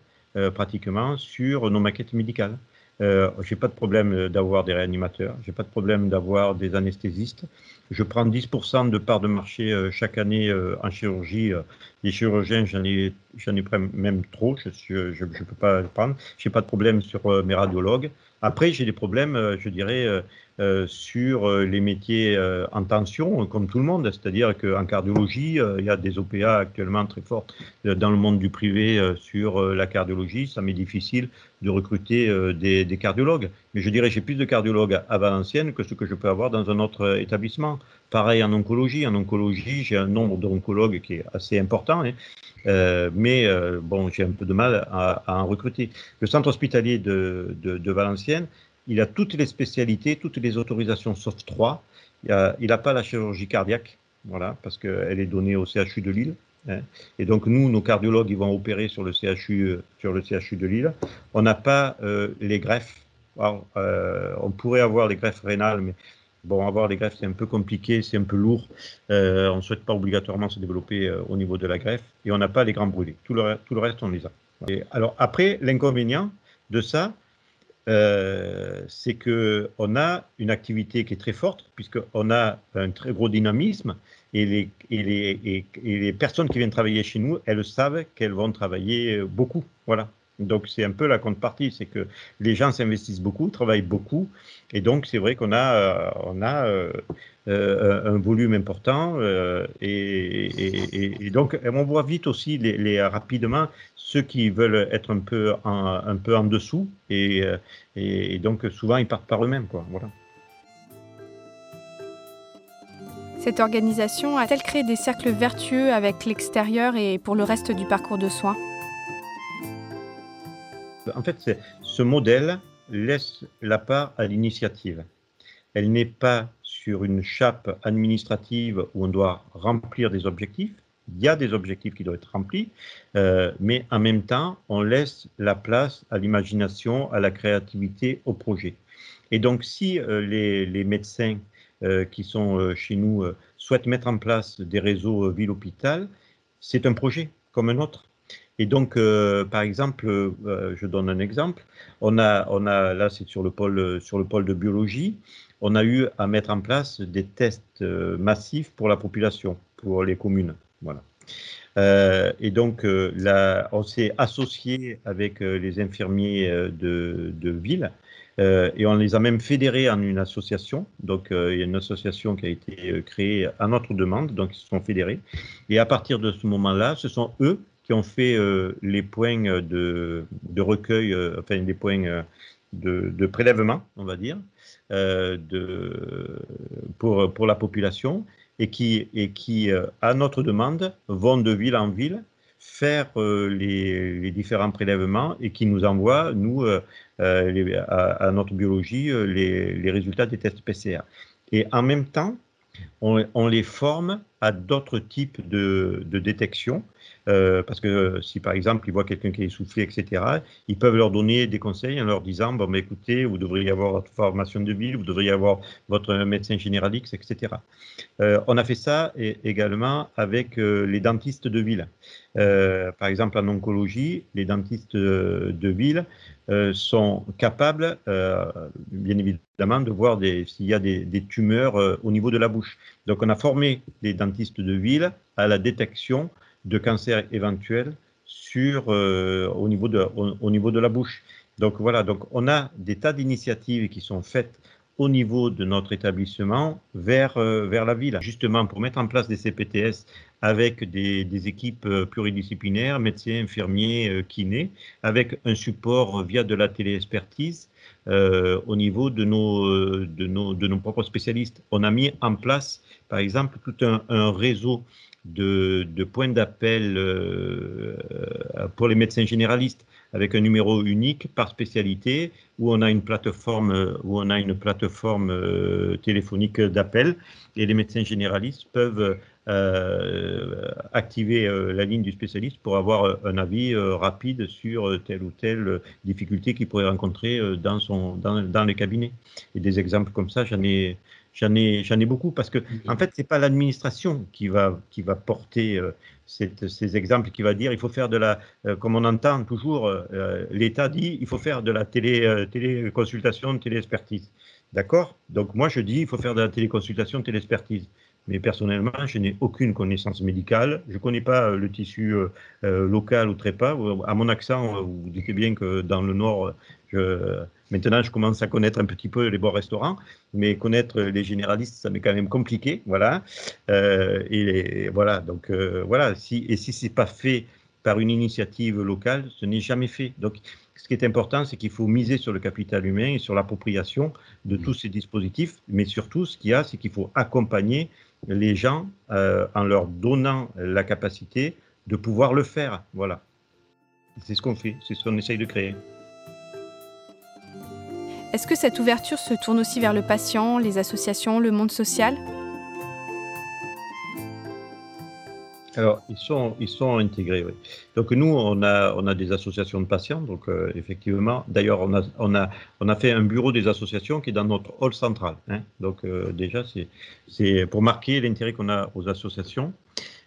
Speaker 2: pratiquement sur nos maquettes médicales. Euh, j'ai pas de problème d'avoir des réanimateurs, j'ai pas de problème d'avoir des anesthésistes. Je prends 10% de part de marché euh, chaque année euh, en chirurgie. les chirurgiens, j'en ai, j'en ai même trop, je ne je, je peux pas le prendre. J'ai pas de problème sur mes radiologues. Après, j'ai des problèmes, je dirais, euh, sur euh, les métiers euh, en tension, comme tout le monde. C'est-à-dire qu'en cardiologie, il y a des OPA actuellement très fortes dans le monde du privé sur la cardiologie. Ça m'est difficile de recruter des, des, cardiologues. Mais je dirais j'ai plus de cardiologues à Valenciennes que ce que je peux avoir dans un autre établissement. Pareil en oncologie. En oncologie, j'ai un nombre d'oncologues qui est assez important. Hein. Euh, mais euh, bon, j'ai un peu de mal à, en recruter. Le centre hospitalier de, Valenciennes, il a toutes les spécialités, toutes les autorisations sauf trois. Il n'a pas la chirurgie cardiaque, voilà, parce qu'elle est donnée au CHU de Lille. Hein. Et donc nous, nos cardiologues, ils vont opérer sur le CHU, de Lille. On n'a pas euh, les greffes. on pourrait avoir les greffes rénales, mais bon, avoir les greffes, c'est un peu compliqué, c'est un peu lourd. Euh, on ne souhaite pas obligatoirement se développer euh, au niveau de la greffe. Et on n'a pas les grands brûlés. Tout le, tout le reste, on les a. Alors après, l'inconvénient de ça, euh, c'est qu'on a une activité qui est très forte, puisqu'on a un très gros dynamisme, et les, et, les, et, les, personnes qui viennent travailler chez nous, elles savent qu'elles vont travailler beaucoup. Voilà. Donc c'est un peu la contrepartie, c'est que les gens s'investissent beaucoup, travaillent beaucoup, et donc c'est vrai qu'on a, euh, euh, euh, un volume important, et, donc on voit vite aussi les, rapidement ceux qui veulent être un peu en, un peu en dessous, et, et, donc souvent ils partent par eux-mêmes, quoi. Voilà.
Speaker 1: Cette organisation a-t-elle créé des cercles vertueux avec l'extérieur et pour le reste du parcours de soins?
Speaker 2: En fait, ce modèle laisse la part à l'initiative. Elle n'est pas sur une chape administrative où on doit remplir des objectifs. Il y a des objectifs qui doivent être remplis, euh, mais en même temps, on laisse la place à l'imagination, à la créativité, au projet. Et donc, si euh, les, médecins euh, qui sont chez nous souhaitent mettre en place des réseaux ville-hôpital, c'est un projet comme un autre. Et donc, euh, par exemple, euh, je donne un exemple. On a, on a là, c'est sur le pôle, sur le pôle de biologie. On a eu à mettre en place des tests euh, massifs pour la population, pour les communes. Voilà. et donc, là, on s'est associé avec les infirmiers de, de ville et on les a même fédérés en une association. Donc, il y a une association qui a été créée à notre demande, donc ils se sont fédérés. Et à partir de ce moment-là, ce sont eux qui ont fait euh, les points de, de recueil, euh, enfin des points euh, de, de, prélèvement, on va dire, pour, pour la population et qui, et qui, à notre demande, vont de ville en ville faire les, les, différents prélèvements et qui nous envoient, nous, les, à, notre biologie, les, les, résultats des tests PCR. Et en même temps, on les forme à d'autres types de, de détection euh, parce que euh, si par exemple ils voient quelqu'un qui est essoufflé, etc., ils peuvent leur donner des conseils en leur disant bon, mais écoutez, vous devriez avoir votre formation de ville, vous devriez avoir votre médecin généraliste, etc. Euh, on a fait ça également avec les dentistes de ville. par exemple, en oncologie, les dentistes de ville sont capables, bien évidemment, de voir s'il y a des, des tumeurs au niveau de la bouche. Donc, on a formé des dentistes de ville à la détection de cancers éventuels sur, au, niveau de, au, niveau de la bouche. Donc voilà, donc on a des tas d'initiatives qui sont faites au niveau de notre établissement vers, vers la ville, justement pour mettre en place des CPTS avec des, équipes euh, pluridisciplinaires, médecins, infirmiers, euh, kinés, avec un support via de la téléexpertise euh, au niveau de nos, de, nos, de nos propres spécialistes. On a mis en place, par exemple, tout un, réseau de, points d'appel pour les médecins généralistes avec un numéro unique par spécialité où on a une plateforme où on a une plateforme téléphonique d'appel et les médecins généralistes peuvent euh, activer euh, la ligne du spécialiste pour avoir euh, un avis rapide sur telle ou telle difficulté qu'il pourrait rencontrer dans, son, dans, dans le cabinet. Et des exemples comme ça, j'en ai, j'en ai, j'en ai beaucoup parce que, en fait, c'est pas l'administration qui va, qui va porter ces exemples, qui va dire il faut faire de la, comme on entend toujours, l'État dit il faut faire de la télé, téléconsultation, téléexpertise. D'accord? Donc moi je dis il faut faire de la téléconsultation, téléexpertise mais personnellement, je n'ai aucune connaissance médicale. Je ne connais pas euh, le tissu euh, euh, local ou très pas. À mon accent, vous dites bien que dans le Nord, je, maintenant, je commence à connaître un petit peu les bons restaurants, mais connaître les généralistes, ça m'est quand même compliqué. Voilà. et voilà. Donc, voilà. Si, et si ce n'est pas fait par une initiative locale, ce n'est jamais fait. Donc, ce qui est important, c'est qu'il faut miser sur le capital humain et sur l'appropriation de tous ces dispositifs, mais surtout, ce qu'il y a, c'est qu'il faut accompagner les gens euh, en leur donnant la capacité de pouvoir le faire. Voilà. C'est ce qu'on fait, c'est ce qu'on essaye de créer.
Speaker 1: Est-ce que cette ouverture se tourne aussi vers le patient, les associations, le monde social?
Speaker 2: Alors, ils sont, ils sont intégrés, oui. Donc, nous, on a, on a des associations de patients, donc euh, effectivement. D'ailleurs, on a, on, a, on a fait un bureau des associations qui est dans notre hall central. Hein. Donc, euh, déjà, c'est pour marquer l'intérêt qu'on a aux associations.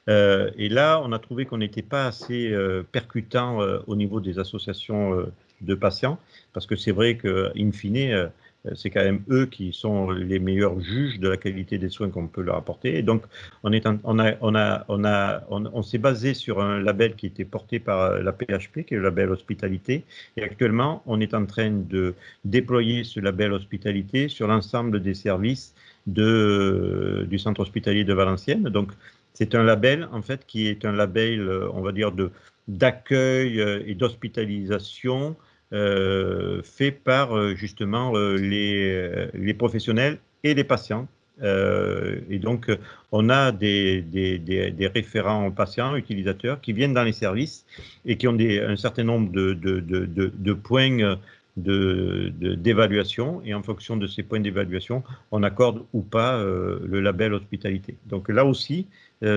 Speaker 2: Euh, et là, on a trouvé qu'on n'était pas assez percutant au niveau des associations de patients, parce que c'est vrai qu'in fine, euh, c'est quand même eux qui sont les meilleurs juges de la qualité des soins qu'on peut leur apporter. Et donc, on, est on, a, on, a, on, a, on, s'est basé sur un label qui était porté par euh, la PHP, qui est le label hospitalité. Et actuellement, on est en train de déployer ce label hospitalité sur l'ensemble des services de, du centre hospitalier de Valenciennes. Donc, c'est un label, en fait, qui est un label, euh, on va dire, de d'accueil et d'hospitalisation euh, fait par euh, justement euh, les, professionnels et les patients. et donc, on a des, des, des, référents patients, utilisateurs, qui viennent dans les services et qui ont un certain nombre de, points d'évaluation et en fonction de ces points d'évaluation, on accorde ou pas le label hospitalité. Donc là aussi,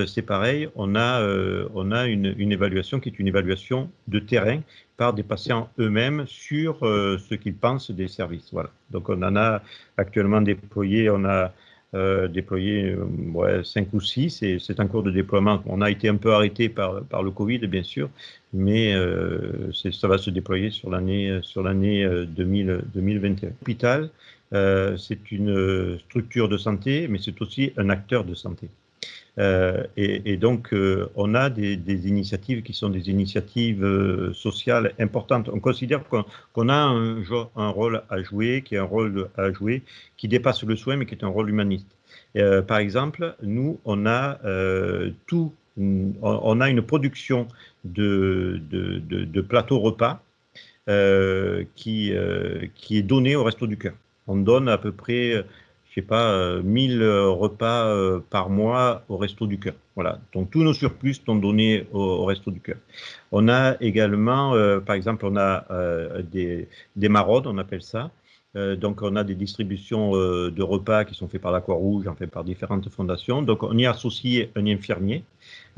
Speaker 2: c'est pareil, on a, une, évaluation qui est une évaluation de terrain par des patients eux-mêmes sur euh, ce qu'ils pensent des services. Voilà. Donc on en a actuellement déployé, on a euh, déployé euh, ouais, 5 ou 6 et c'est en cours de déploiement. On a été un peu arrêté par, par le Covid, bien sûr, mais ça va se déployer sur l'année sur l'année 2021. L'hôpital, c'est une structure de santé, mais c'est aussi un acteur de santé. Euh, et, donc, euh, on a des, initiatives qui sont des initiatives euh, sociales importantes. On considère qu'on a un, rôle à jouer, qui est un rôle à jouer, qui dépasse le soin, mais qui est un rôle humaniste. par exemple, nous, on a tout, on, a une production de, plateaux repas qui, qui est donnée au Resto du Cœur. On donne à peu près je sais pas, 1000 euh, euh, repas euh, par mois au Resto du Cœur. Voilà. Donc tous nos surplus sont donnés au, Resto du Cœur. On a également, par exemple, on a des, des maraudes, on appelle ça. donc on a des distributions de repas qui sont faits par la Croix-Rouge, en fait par différentes fondations. Donc on y associe un infirmier.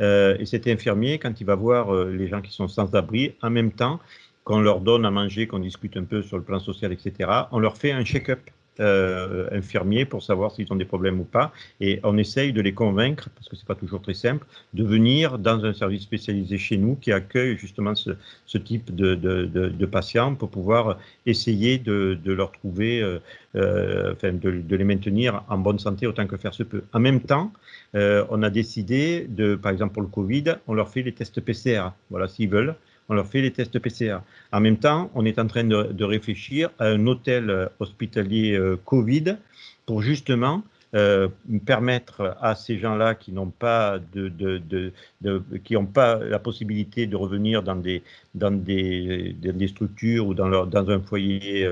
Speaker 2: et cet infirmier, quand il va voir les gens qui sont sans abri, en même temps qu'on leur donne à manger, qu'on discute un peu sur le plan social, etc., on leur fait un check-up euh, infirmiers pour savoir s'ils ont des problèmes ou pas. Et on essaye de les convaincre, parce que c'est pas toujours très simple, de venir dans un service spécialisé chez nous qui accueille justement ce, type de, patients pour pouvoir essayer de, leur trouver, euh, euh, enfin, de, les maintenir en bonne santé autant que faire se peut. En même temps, on a décidé de, par exemple pour le Covid, on leur fait les tests PCR. Voilà, s'ils veulent on leur fait les tests PCR. En même temps, on est en train de, réfléchir à un hôtel euh, hospitalier euh, Covid pour justement euh, permettre à ces gens-là qui n'ont pas de, qui n'ont pas la possibilité de revenir dans des dans des, structures ou dans dans un foyer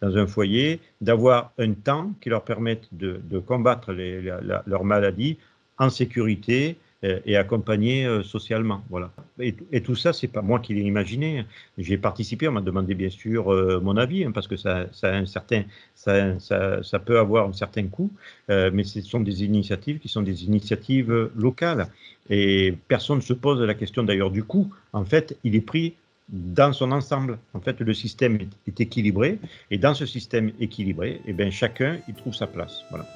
Speaker 2: dans un foyer d'avoir un temps qui leur permette de, combattre leur maladie en sécurité et accompagné euh, socialement. Voilà. Et, tout ça, c'est pas moi qui l'ai imaginé. J'ai participé, on m'a demandé bien sûr euh, mon avis, hein, parce que ça, a un certain, ça, ça, ça, peut avoir un certain coût, mais ce sont des initiatives qui sont des initiatives locales. Et personne ne se pose la question d'ailleurs du coût. En fait, il est pris dans son ensemble. En fait, le système est, équilibré, et dans ce système équilibré, eh bien, chacun y trouve sa place. Voilà.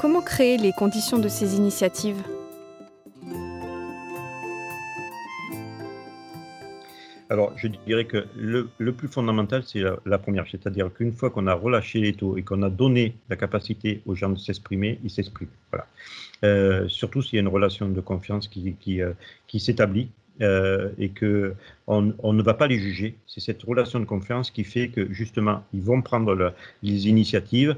Speaker 1: Comment créer les conditions de ces initiatives?
Speaker 2: Alors, je dirais que le, plus fondamental, c'est la, première, c'est-à-dire qu'une fois qu'on a relâché les taux et qu'on a donné la capacité aux gens de s'exprimer, ils s'expriment. Voilà. Euh, surtout s'il y a une relation de confiance qui, euh, s'établit euh, et que on, ne va pas les juger. C'est cette relation de confiance qui fait que justement, ils vont prendre les initiatives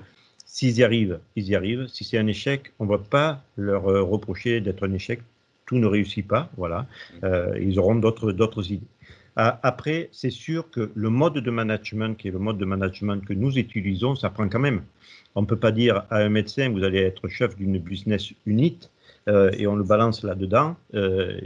Speaker 2: S'ils y arrivent, ils y arrivent. Si c'est un échec, on ne va pas leur euh, reprocher d'être un échec. Tout ne réussit pas. Voilà. Euh, ils auront d'autres idées. Après, c'est sûr que le mode de management, qui est le mode de management que nous utilisons, ça prend quand même. On ne peut pas dire à un médecin, vous allez être chef d'une business unit, euh, et on le balance là-dedans,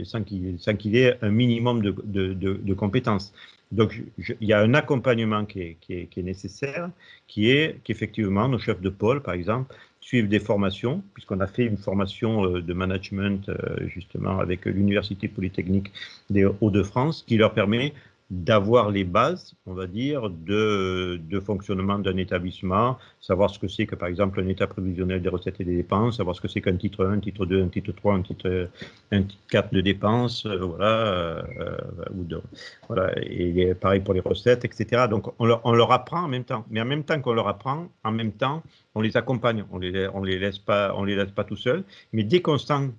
Speaker 2: sans qu'il ait un minimum de, de, de compétences. Donc, il y a un accompagnement qui est, nécessaire, qui est qu'effectivement, nos chefs de pôle, par exemple, suivent des formations, puisqu'on a fait une formation euh, de management euh, justement avec l'Université Polytechnique des Hauts-de-France, qui leur permet d'avoir les bases, on va dire, de, de fonctionnement d'un établissement, savoir ce que c'est que, par exemple, un état prévisionnel des recettes et des dépenses, savoir ce que c'est qu'un titre 1, un titre 2, un titre 3, un titre, un titre 4 de dépenses, euh, voilà, euh, de, voilà, et pareil pour les recettes, etc. Donc, on leur, on leur, apprend en même temps. Mais en même temps qu'on leur apprend, en même temps, on les accompagne. On les, on les laisse pas, on les laisse pas tout seuls. Mais dès qu'on sent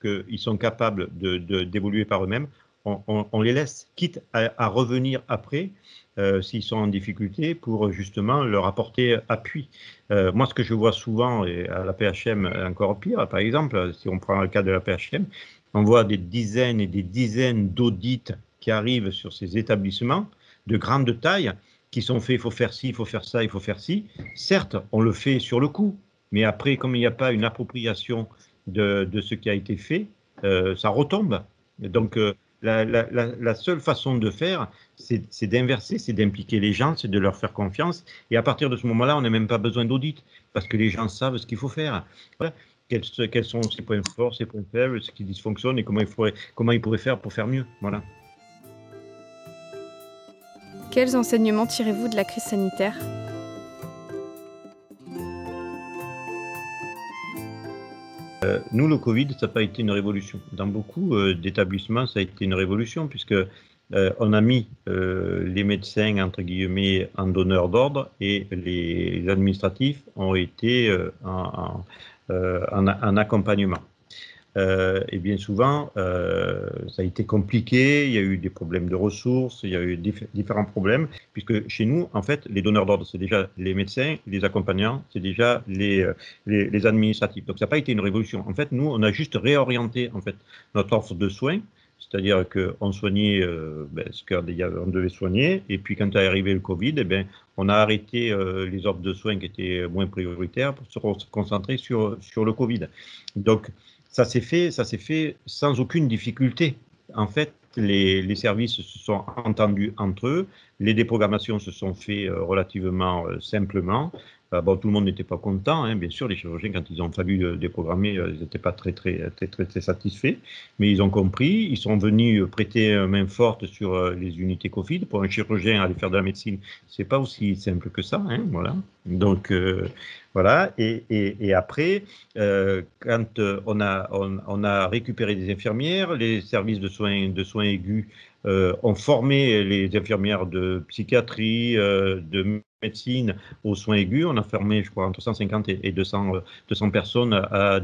Speaker 2: qu'ils sont capables d'évoluer de, par eux-mêmes, on, les laisse, quitte à, revenir après, euh, s'ils sont en difficulté, pour justement leur apporter appui. Euh, moi, ce que je vois souvent, et à la PHM encore pire, par exemple, si on prend le cas de la PHM, on voit des dizaines et des dizaines d'audits qui arrivent sur ces établissements de grande taille, qui sont faits, il faut faire ci, il faut faire ça, il faut faire ci. Certes, on le fait sur le coup, mais après, comme il n'y a pas une appropriation de, ce qui a été fait, euh, ça retombe. Donc, la, seule façon de faire, c'est d'inverser, c'est d'impliquer les gens, c'est de leur faire confiance. Et à partir de ce moment-là, on n'a même pas besoin d'audit, parce que les gens savent ce qu'il faut faire. Quels, sont ses points forts, ses points faibles, ce qui dysfonctionne et comment il, faudrait, comment faire pour faire mieux. Voilà.
Speaker 1: Quels enseignements tirez-vous de la crise sanitaire?
Speaker 2: Euh, nous, le Covid, ça n'a pas été une révolution. Dans beaucoup euh, d'établissements, ça a été une révolution puisque euh, on a mis les médecins entre guillemets en donneur d'ordre et les, administratifs ont été en, accompagnement. Euh, et bien souvent, euh, ça a été compliqué, il y a eu des problèmes de ressources, il y a eu différents problèmes, puisque chez nous, en fait, les donneurs d'ordre, c'est déjà les médecins, les accompagnants, c'est déjà les, euh, les, les, administratifs. Donc ça n'a pas été une révolution. En fait, nous, on a juste réorienté en fait, notre offre de soins, c'est-à-dire qu'on soignait euh, ben, ce qu'on devait soigner, et puis quand est arrivé le Covid, eh ben, on a arrêté les offres de soins qui étaient moins prioritaires pour se concentrer sur, sur le Covid. Donc, ça s'est fait, fait sans aucune difficulté. En fait, les, services se sont entendus entre eux, les déprogrammations se sont faites euh, relativement euh, simplement. Bon, tout le monde n'était pas content, hein, bien sûr, les chirurgiens, quand ils ont fallu déprogrammer, ils n'étaient pas très très, très, très, satisfaits, mais ils ont compris, ils sont venus prêter main forte sur les unités Covid. Pour un chirurgien, aller faire de la médecine, c'est pas aussi simple que ça, hein, voilà. Donc, voilà, et, après, quand on a, on, a récupéré des infirmières, les services de soins, de soins aigus euh, ont formé les infirmières de psychiatrie, euh, de médecine aux soins aigus. On a formé, je crois, entre 150 et 200, 200 euh, personnes à,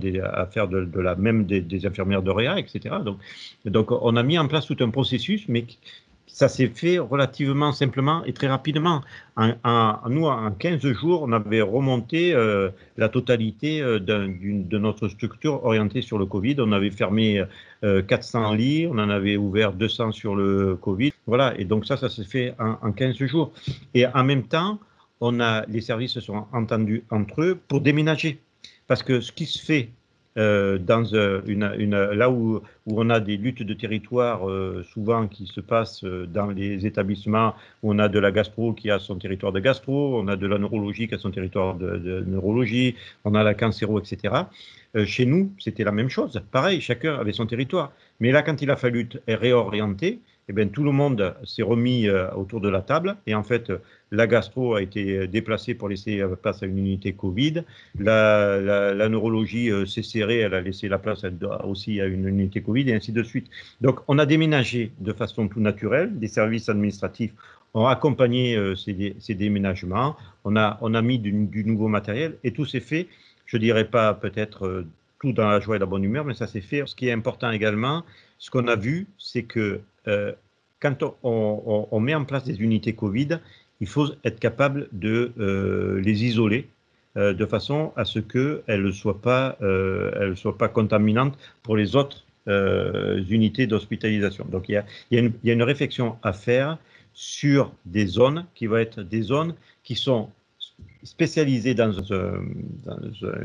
Speaker 2: faire de, la même des, infirmières de réa, etc. Donc, donc, on a mis en place tout un processus, mais ça s'est fait relativement simplement et très rapidement. En, nous, en 15 jours, on avait remonté euh, la totalité euh, de notre structure orientée sur le Covid. On avait fermé 400 euh, lits, on en avait ouvert 200 sur le Covid. Voilà, et donc ça, ça s'est fait en, 15 jours. Et en même temps, on a, les services se sont entendus entre eux pour déménager. Parce que ce qui se fait euh, dans euh, une, là où, où, on a des luttes de territoire euh, souvent qui se passent dans les établissements où on a de la gastro qui a son territoire de gastro, on a de la neurologie qui a son territoire de neurologie, on a la cancéro, etc. chez nous, c'était la même chose. Pareil, chacun avait son territoire. Mais là, quand il a fallu réorienter, eh bien, tout le monde s'est remis autour de la table. Et en fait, la gastro a été déplacée pour laisser place à une unité Covid. La, neurologie euh, s'est serrée, elle a laissé la place aussi à une unité Covid et ainsi de suite. Donc, on a déménagé de façon tout naturelle. Des services administratifs ont accompagné euh, ces, déménagements. On a, on a mis du, nouveau matériel et tout s'est fait, je dirais pas peut-être euh, tout dans la joie et la bonne humeur, mais ça s'est fait. Ce qui est important également, ce qu'on a vu, c'est que quand on, met en place des unités Covid, il faut être capable de euh, les isoler euh, de façon à ce qu'elles ne soient, pas, euh, soient pas contaminantes pour les autres unités d'hospitalisation. Donc il y, a, une, réflexion à faire sur des zones qui vont être des zones qui sont spécialisées dans,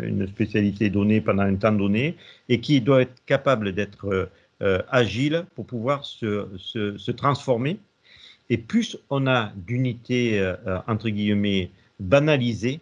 Speaker 2: une spécialité donnée pendant un temps donné et qui doivent être capables d'être agiles pour pouvoir se, se, transformer et plus on a d'unités, euh, euh, entre guillemets, banalisées,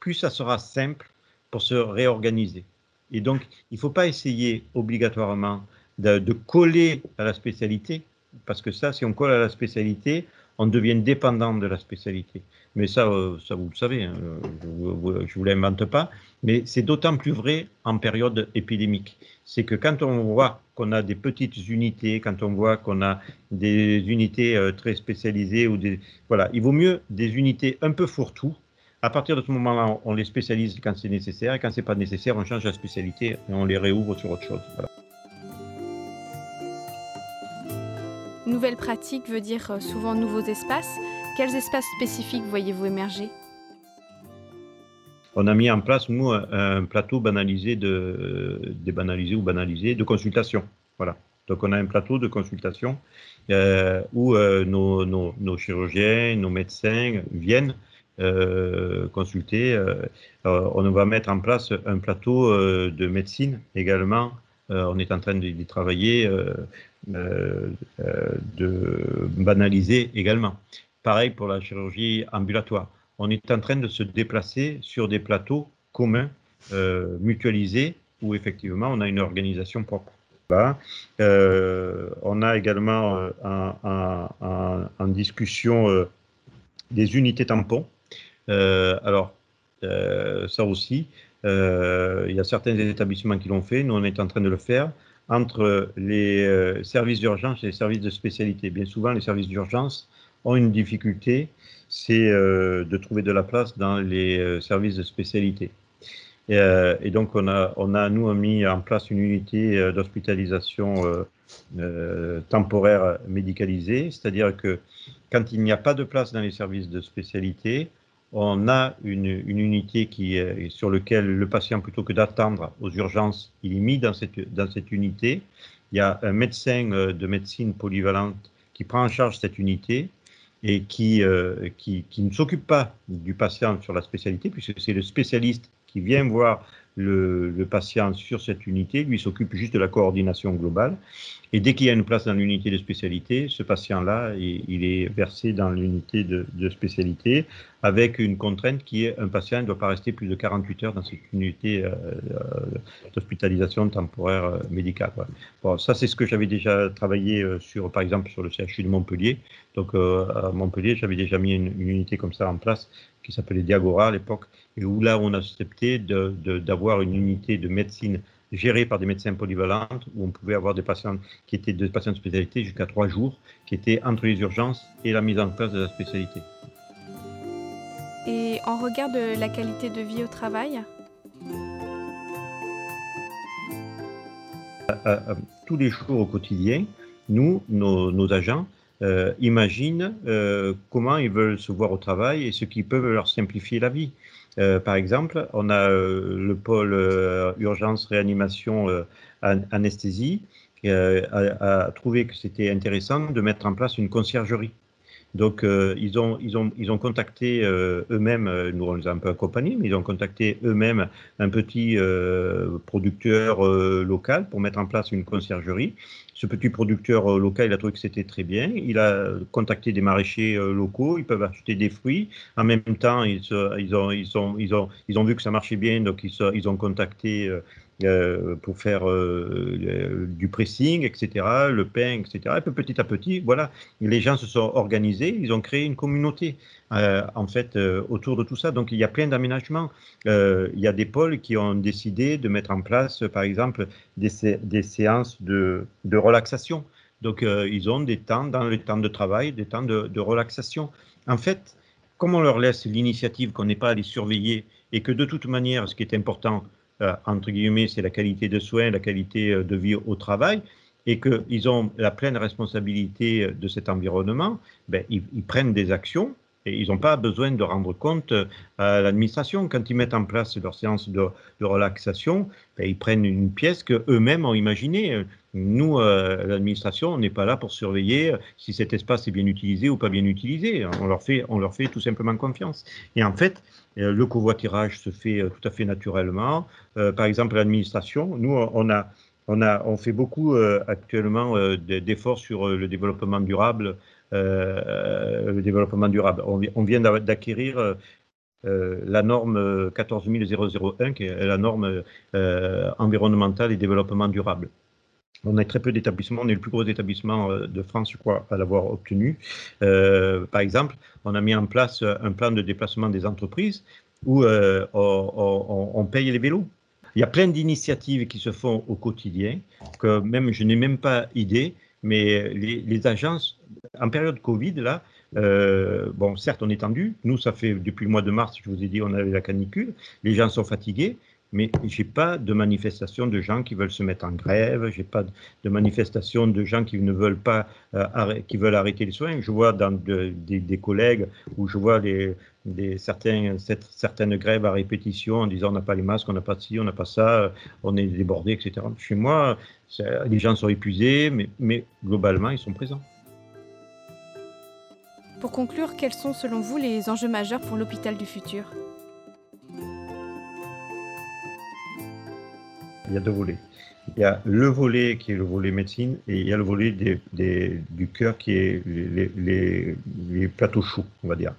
Speaker 2: plus ça sera simple pour se réorganiser. Et donc, il ne faut pas essayer obligatoirement de, coller à la spécialité, parce que ça, si on colle à la spécialité, on devient dépendant de la spécialité. Mais ça, euh, ça vous le savez, hein, je ne vous l'invente pas, mais c'est d'autant plus vrai en période épidémique. C'est que quand on voit qu'on a des petites unités, quand on voit qu'on a des unités euh, très spécialisées, ou des, voilà, il vaut mieux des unités un peu fourre-tout. À partir de ce moment-là, on les spécialise quand c'est nécessaire, et quand c'est pas nécessaire, on change la spécialité et on les réouvre sur autre chose.
Speaker 1: Nouvelle pratique veut dire euh, souvent nouveaux espaces. Quels espaces spécifiques voyez-vous émerger?
Speaker 2: On a mis en place, nous, un, plateau banalisé, de, débanalisé ou banalisé de consultation. Voilà. Donc, on a un plateau de consultation euh, où euh, nos, chirurgiens, nos médecins viennent consulter. on va mettre en place un plateau de médecine également. on est en train d'y travailler euh, euh, de banaliser également. Pareil pour la chirurgie ambulatoire. On est en train de se déplacer sur des plateaux communs, euh, mutualisés, où effectivement on a une organisation propre. on a également en, discussion des unités tampons. alors, ça aussi, il y a certains établissements qui l'ont fait, nous on est en train de le faire entre les euh, services d'urgence et les services de spécialité. Bien souvent, les services d'urgence ont une difficulté, c'est euh, de trouver de la place dans les euh, services de spécialité. Et, donc, on a, on a, nous, mis en place une unité d'hospitalisation temporaire médicalisée, c'est-à-dire que quand il n'y a pas de place dans les services de spécialité, on a une, unité qui sur laquelle le patient, plutôt que d'attendre aux urgences, il est mis dans cette, dans cette unité. Il y a un médecin euh, de médecine polyvalente qui prend en charge cette unité et qui, euh, qui, qui, ne s'occupe pas du patient sur la spécialité, puisque c'est le spécialiste qui vient voir le, patient sur cette unité, lui s'occupe juste de la coordination globale. Et dès qu'il y a une place dans l'unité de spécialité, ce patient-là, il, est versé dans l'unité de, spécialité avec une contrainte qui est un patient ne doit pas rester plus de 48 heures dans cette unité euh, euh, d'hospitalisation temporaire euh, médicale. Bon, ça, c'est ce que j'avais déjà travaillé sur, par exemple, sur le CHU de Montpellier. Donc, à Montpellier, j'avais déjà mis une, unité comme ça en place qui s'appelait Diagora à l'époque, et où là, on a accepté d'avoir une unité de médecine gérée par des médecins polyvalentes, où on pouvait avoir des patients qui étaient des patients de spécialité jusqu'à trois jours, qui étaient entre les urgences et la mise en place de la spécialité.
Speaker 1: Et en regard de la qualité de vie au travail?
Speaker 2: Tous les jours au quotidien, nous, nos, agents, euh, imaginent euh, comment ils veulent se voir au travail et ce qui peut leur simplifier la vie. Euh, par exemple, on a le pôle urgence réanimation anesthésie a, trouvé que c'était intéressant de mettre en place une conciergerie. Donc, euh, ils, ont, ils, ont, ils ont contacté euh, eux-mêmes, euh, nous on les a un peu accompagnés, mais ils ont contacté eux-mêmes un petit producteur local pour mettre en place une conciergerie. Ce petit producteur local, il a trouvé que c'était très bien. Il a contacté des maraîchers locaux, ils peuvent acheter des fruits. En même temps, ils, ils, ont, ils, ont, ils, ont, ils ont vu que ça marchait bien, donc ils, ils ont contacté euh, pour faire euh, du pressing, etc., le pain, etc. Et puis petit à petit, voilà, les gens se sont organisés, ils ont créé une communauté, euh, en fait, autour de tout ça. Donc, il y a plein d'aménagements. il y a des pôles qui ont décidé de mettre en place, par exemple, des, séances de, relaxation. Donc, ils ont des temps, dans le temps de travail, des temps de, de relaxation. En fait, comme on leur laisse l'initiative, qu'on n'est pas à les surveiller, et que de toute manière, ce qui est important, euh, entre guillemets, c'est la qualité de soins, la qualité euh, de vie au travail, et qu'ils ont la pleine responsabilité euh, de cet environnement, ben, ils, prennent des actions et ils n'ont pas besoin de rendre compte à l'administration. Quand ils mettent en place leur séance de, relaxation, ben, ils prennent une pièce qu'eux-mêmes ont imaginée. Nous, l'administration, on n'est pas là pour surveiller si cet espace est bien utilisé ou pas bien utilisé. On leur fait, on leur fait tout simplement confiance. Et en fait, euh, le covoiturage se fait euh, tout à fait naturellement. Euh, par exemple, l'administration, nous, on a, fait beaucoup actuellement d'efforts sur le développement durable. le développement durable. On, vient d'acquérir la norme 14001, qui est la norme environnementale et développement durable. On a très peu d'établissements, on est le plus gros établissement euh, de France, je à l'avoir obtenu. Euh, par exemple, on a mis en place un plan de déplacement des entreprises où euh, on, paye les vélos. Il y a plein d'initiatives qui se font au quotidien, que même je n'ai même pas idée, mais les, agences, en période Covid, là, bon, certes, on est tendu. Nous, ça fait depuis le mois de mars, je vous ai dit, on avait la canicule. Les gens sont fatigués mais j'ai pas de manifestation de gens qui veulent se mettre en grève, j'ai pas de manifestation de gens qui ne veulent pas, euh, qui veulent arrêter les soins. Je vois dans des, collègues où je vois des, certains, certaines grèves à répétition en disant on n'a pas les masques, on n'a pas ci, on n'a pas ça, on est débordé, etc. Chez moi, les gens sont épuisés, mais globalement, ils sont présents.
Speaker 1: Pour conclure, quels sont selon vous les enjeux majeurs pour l'hôpital du futur?
Speaker 2: Il y a deux volets. Il y a le volet qui est le volet médecine et il y a le volet du cœur qui est les, plateaux chauds, on va dire.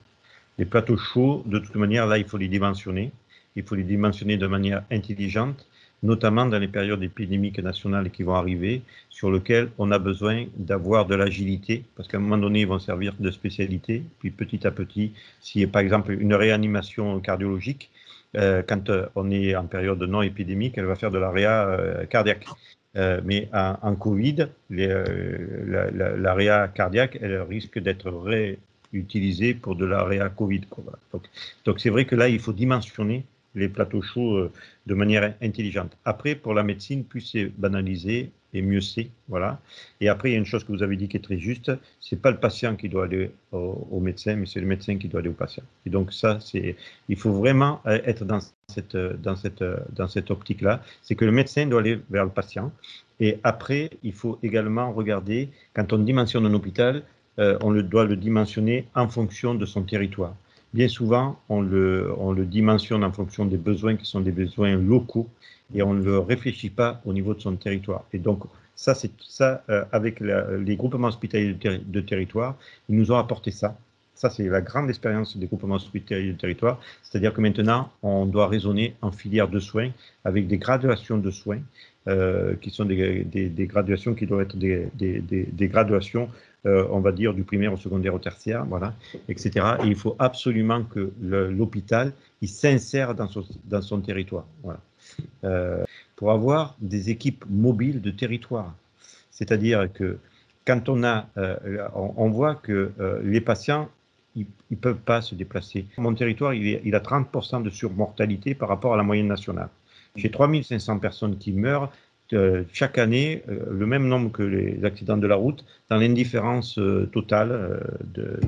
Speaker 2: Les plateaux chauds, de toute manière, là, il faut les dimensionner. Il faut les dimensionner de manière intelligente, notamment dans les périodes épidémiques nationales qui vont arriver, sur lesquelles on a besoin d'avoir de l'agilité, parce qu'à un moment donné, ils vont servir de spécialité, puis petit à petit, s'il y a par exemple une réanimation cardiologique, quand euh, on est en période non épidémique, elle va faire de l'AREA euh, cardiaque. mais en, Covid, l'AREA cardiaque, elle risque d'être réutilisée pour de l'AREA Covid. Donc c'est vrai que là, il faut dimensionner les plateaux chauds de manière intelligente. Après, pour la médecine, plus c'est banalisé, et mieux c'est. Voilà. Et après, il y a une chose que vous avez dit qui est très juste, c'est pas le patient qui doit aller au, médecin, mais c'est le médecin qui doit aller au patient. Et donc ça, il faut vraiment euh, être dans cette, dans cette, dans cette optique-là, c'est que le médecin doit aller vers le patient. Et après, il faut également regarder, quand on dimensionne un hôpital, euh, on le, doit le dimensionner en fonction de son territoire. Bien souvent, on le, on le dimensionne en fonction des besoins qui sont des besoins locaux et on ne le réfléchit pas au niveau de son territoire. Et donc, Ça, c'est ça euh, avec les groupements hospitaliers de, territoire, ils nous ont apporté ça. Ça, c'est la grande expérience des groupements hospitaliers de territoire. C'est-à-dire que maintenant, on doit raisonner en filière de soins avec des graduations de soins euh, qui sont des, graduations qui doivent être des, graduations, euh, on va dire, du primaire au secondaire au tertiaire, voilà, etc. Et il faut absolument que l'hôpital, s'insère dans son, territoire, voilà. Euh, pour avoir des équipes mobiles de territoire. C'est-à-dire que quand on a, on, voit que les patients, ils ne peuvent pas se déplacer. Mon territoire, il, il a 30% de surmortalité par rapport à la moyenne nationale. J'ai 3500 personnes qui meurent euh, chaque année, euh, le même nombre que les accidents de la route, dans l'indifférence euh, totale de,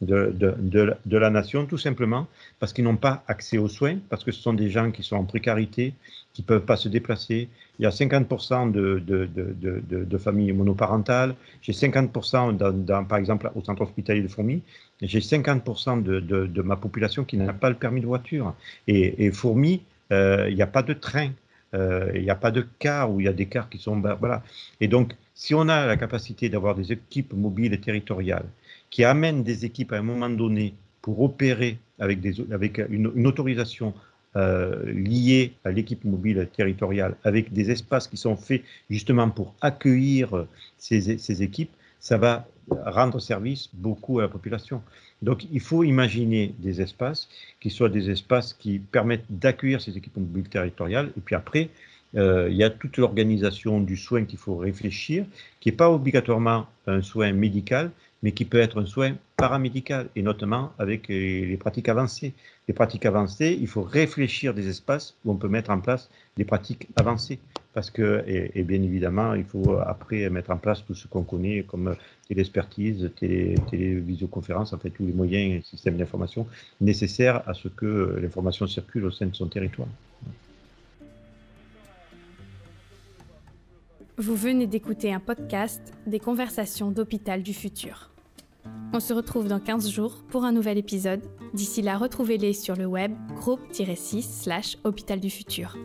Speaker 2: de, la nation, tout simplement parce qu'ils n'ont pas accès aux soins, parce que ce sont des gens qui sont en précarité, qui ne peuvent pas se déplacer. Il y a 50% de, familles monoparentales. J'ai 50%, dans, par exemple, au centre hospitalier de Fourmi, j'ai 50% de, ma population qui n'a pas le permis de voiture. Et, et Fourmi, il n'y a pas de train. Euh, il n'y a pas de cas où il y a des cars qui sont... Ben, voilà. Et donc, si on a la capacité d'avoir des équipes mobiles et territoriales qui amènent des équipes à un moment donné pour opérer avec, des, avec une, autorisation euh, liée à l'équipe mobile territoriale, avec des espaces qui sont faits justement pour accueillir ces, ces équipes, ça va rendre service beaucoup à la population. Donc il faut imaginer des espaces qui soient des espaces qui permettent d'accueillir ces équipes mobiles territoriales. Et puis après, euh, il y a toute l'organisation du soin qu'il faut réfléchir, qui n'est pas obligatoirement un soin médical, mais qui peut être un soin paramédical, et notamment avec les, pratiques avancées. Les pratiques avancées, il faut réfléchir des espaces où on peut mettre en place des pratiques avancées. Parce que, et, bien évidemment, il faut après mettre en place tout ce qu'on connaît comme l'expertise, télé, télévisioconférence, en fait, tous les moyens et systèmes d'information nécessaires à ce que l'information circule au sein de son territoire.
Speaker 1: Vous venez d'écouter un podcast des conversations d'Hôpital du Futur. On se retrouve dans 15 jours pour un nouvel épisode. D'ici là, retrouvez-les sur le web groupe-6 slash Hôpital du Futur.